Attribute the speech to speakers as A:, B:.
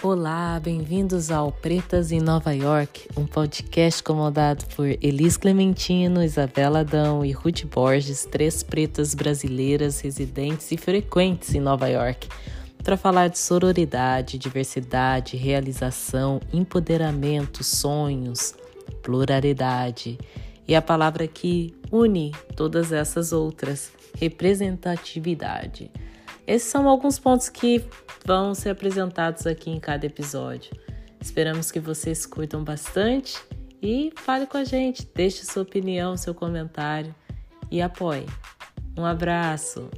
A: Olá, bem-vindos ao Pretas em Nova York, um podcast comandado por Elis Clementino, Isabela Adão e Ruth Borges, três pretas brasileiras residentes e frequentes em Nova York, para falar de sororidade, diversidade, realização, empoderamento, sonhos, pluralidade e a palavra que une todas essas outras, representatividade. Esses são alguns pontos que vão ser apresentados aqui em cada episódio. Esperamos que vocês curtam bastante e fale com a gente, deixe sua opinião, seu comentário e apoie. Um abraço!